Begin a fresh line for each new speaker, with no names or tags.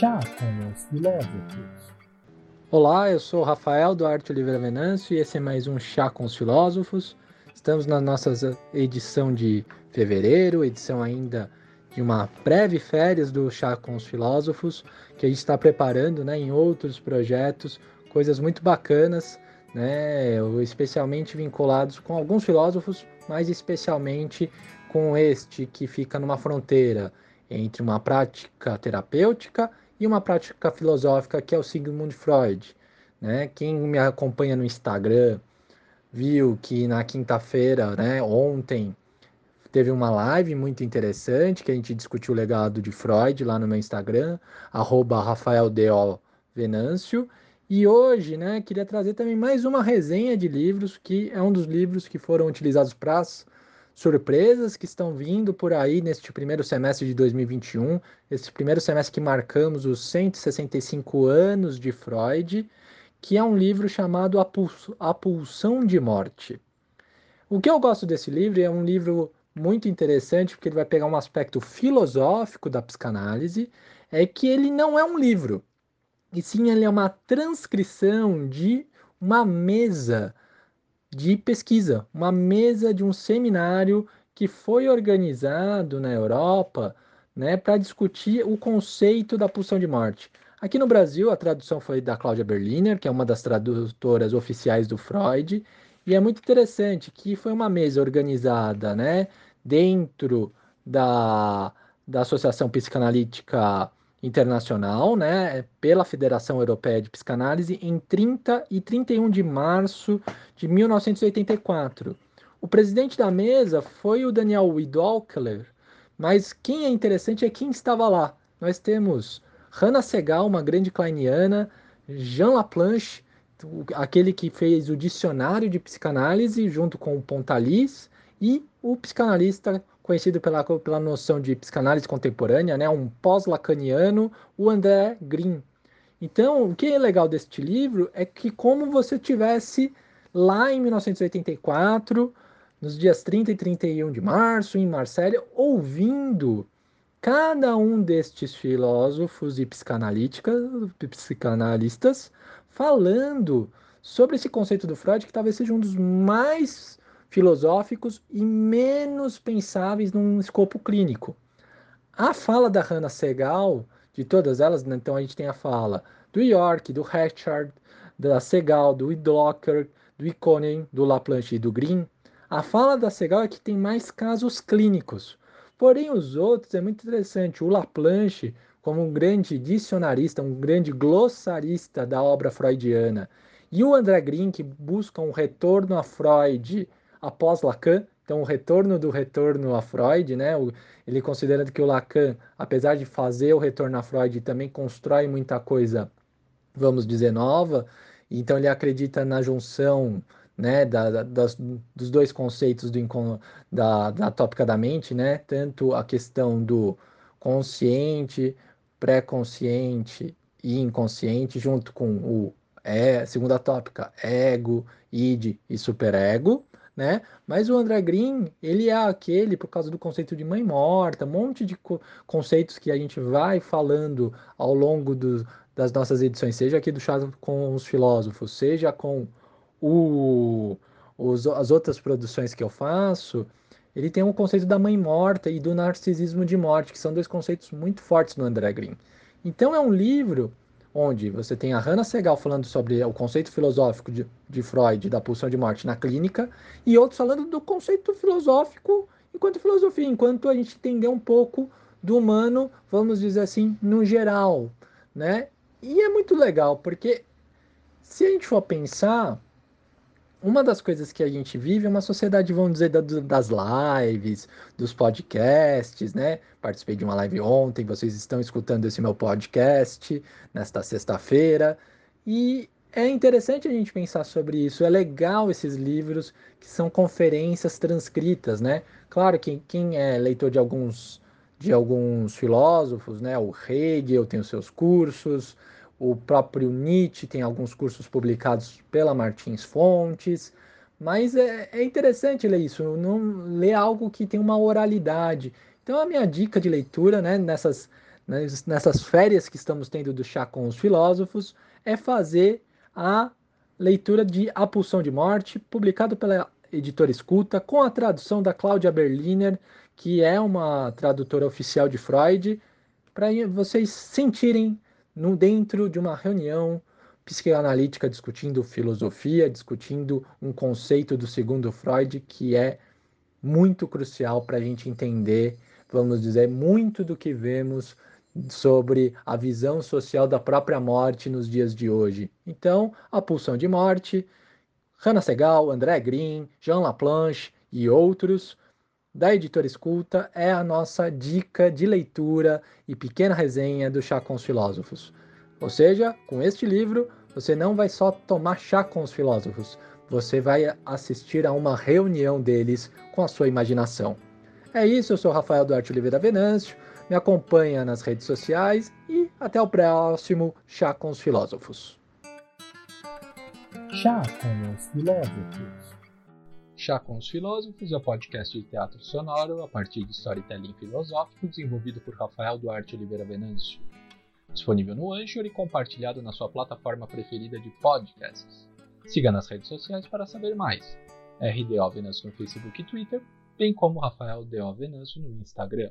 Chá com os Filósofos.
Olá, eu sou Rafael Duarte Oliveira Venâncio e esse é mais um Chá com os Filósofos. Estamos na nossa edição de fevereiro, edição ainda de uma breve férias do Chá com os Filósofos, que a gente está preparando né, em outros projetos, coisas muito bacanas, né, especialmente vinculados com alguns filósofos, mas especialmente com este que fica numa fronteira entre uma prática terapêutica e uma prática filosófica que é o Sigmund Freud. Né? Quem me acompanha no Instagram viu que na quinta-feira, né, ontem, teve uma live muito interessante que a gente discutiu o legado de Freud lá no meu Instagram, arroba Venâncio. E hoje, né, queria trazer também mais uma resenha de livros, que é um dos livros que foram utilizados para surpresas que estão vindo por aí neste primeiro semestre de 2021, esse primeiro semestre que marcamos os 165 anos de Freud, que é um livro chamado A Pulsão de Morte. O que eu gosto desse livro é um livro muito interessante porque ele vai pegar um aspecto filosófico da psicanálise, é que ele não é um livro, e sim ele é uma transcrição de uma mesa de pesquisa, uma mesa de um seminário que foi organizado na Europa né, para discutir o conceito da pulsão de morte. Aqui no Brasil, a tradução foi da Cláudia Berliner, que é uma das tradutoras oficiais do Freud, e é muito interessante que foi uma mesa organizada né, dentro da, da Associação Psicanalítica internacional, né, pela Federação Europeia de Psicanálise, em 30 e 31 de março de 1984. O presidente da mesa foi o Daniel Widolkler, mas quem é interessante é quem estava lá. Nós temos Hannah Segal, uma grande kleiniana, Jean Laplanche, aquele que fez o dicionário de psicanálise junto com o Pontalis, e o psicanalista conhecido pela, pela noção de psicanálise contemporânea, né, um pós-lacaniano, o André Green. Então, o que é legal deste livro é que como você tivesse lá em 1984, nos dias 30 e 31 de março, em Marselha, ouvindo cada um destes filósofos e psicanalistas falando sobre esse conceito do Freud, que talvez seja um dos mais filosóficos e menos pensáveis num escopo clínico. A fala da Hannah Segal, de todas elas, né, então a gente tem a fala do York, do Hatchard, da Segal, do Idlocker, do Iconen, do Laplanche e do Green. A fala da Segal é que tem mais casos clínicos. Porém, os outros é muito interessante. O Laplanche, como um grande dicionarista, um grande glossarista da obra freudiana, e o André Green, que busca um retorno a Freud após Lacan, então o retorno do retorno a Freud, né? ele considera que o Lacan, apesar de fazer o retorno a Freud, também constrói muita coisa, vamos dizer, nova. Então ele acredita na junção né, da, das, dos dois conceitos do, da, da tópica da mente, né? Tanto a questão do consciente, pré-consciente e inconsciente, junto com o é, segunda tópica, ego, id e superego, né? Mas o André Green, ele é aquele, por causa do conceito de mãe morta, um monte de co conceitos que a gente vai falando ao longo do, das nossas edições, seja aqui do Chá com os Filósofos, seja com o, os, as outras produções que eu faço, ele tem o um conceito da mãe morta e do narcisismo de morte, que são dois conceitos muito fortes no André Green. Então é um livro onde você tem a Hannah Segal falando sobre o conceito filosófico de, de Freud da pulsão de morte na clínica e outros falando do conceito filosófico enquanto filosofia, enquanto a gente entender um pouco do humano, vamos dizer assim, no geral, né? E é muito legal, porque se a gente for pensar, uma das coisas que a gente vive é uma sociedade, vamos dizer, das lives, dos podcasts, né? Participei de uma live ontem, vocês estão escutando esse meu podcast nesta sexta-feira. E é interessante a gente pensar sobre isso. É legal esses livros que são conferências transcritas, né? Claro que quem é leitor de alguns de alguns filósofos, né? O Hegel tem os seus cursos, o próprio Nietzsche tem alguns cursos publicados pela Martins Fontes, mas é, é interessante ler isso, não ler algo que tem uma oralidade. Então a minha dica de leitura, né, nessas nessas férias que estamos tendo do chá com os filósofos, é fazer a leitura de A Pulsão de Morte, publicado pela editora Escuta, com a tradução da Cláudia Berliner, que é uma tradutora oficial de Freud, para vocês sentirem no dentro de uma reunião psicanalítica discutindo filosofia, discutindo um conceito do segundo Freud que é muito crucial para a gente entender, vamos dizer, muito do que vemos sobre a visão social da própria morte nos dias de hoje. Então, A Pulsão de Morte, Hannah Segal, André Green, Jean Laplanche e outros da editora Escuta é a nossa dica de leitura e pequena resenha do Chá com os Filósofos. Ou seja, com este livro, você não vai só tomar chá com os filósofos, você vai assistir a uma reunião deles com a sua imaginação. É isso, eu sou Rafael Duarte Oliveira Venâncio, me acompanha nas redes sociais e até o próximo Chá com os Filósofos.
Chá com os Filósofos.
Chá com os Filósofos é um podcast de teatro sonoro a partir de storytelling filosófico desenvolvido por Rafael Duarte Oliveira Venâncio. Disponível no Anchor e compartilhado na sua plataforma preferida de podcasts. Siga nas redes sociais para saber mais. RDO Venâncio no Facebook e Twitter, bem como Rafael D.O. Venâncio no Instagram.